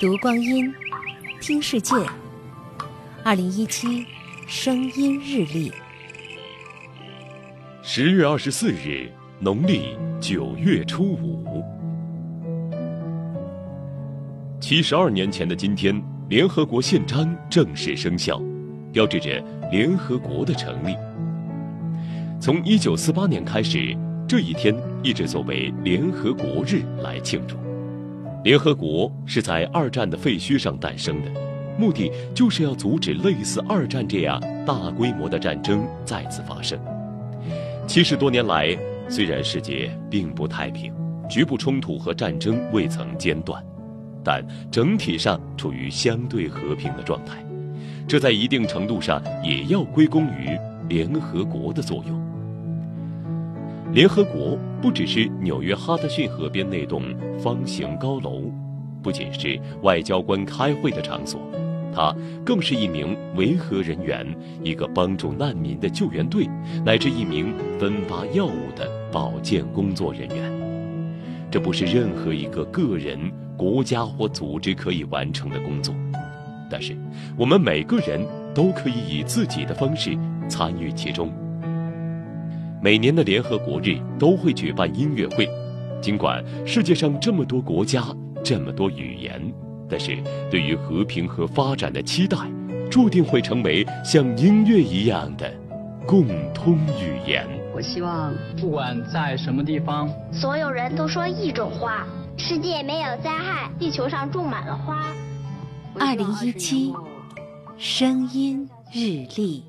读光阴，听世界。二零一七声音日历，十月二十四日，农历九月初五。七十二年前的今天，联合国宪章正式生效，标志着联合国的成立。从一九四八年开始，这一天一直作为联合国日来庆祝。联合国是在二战的废墟上诞生的，目的就是要阻止类似二战这样大规模的战争再次发生。七十多年来，虽然世界并不太平，局部冲突和战争未曾间断，但整体上处于相对和平的状态。这在一定程度上也要归功于联合国的作用。联合国不只是纽约哈德逊河边那栋方形高楼，不仅是外交官开会的场所，它更是一名维和人员、一个帮助难民的救援队，乃至一名分发药物的保健工作人员。这不是任何一个个人、国家或组织可以完成的工作，但是我们每个人都可以以自己的方式参与其中。每年的联合国日都会举办音乐会，尽管世界上这么多国家、这么多语言，但是对于和平和发展的期待，注定会成为像音乐一样的共通语言。我希望，不管在什么地方，所有人都说一种话，世界没有灾害，地球上种满了花。二零一七，声音日历。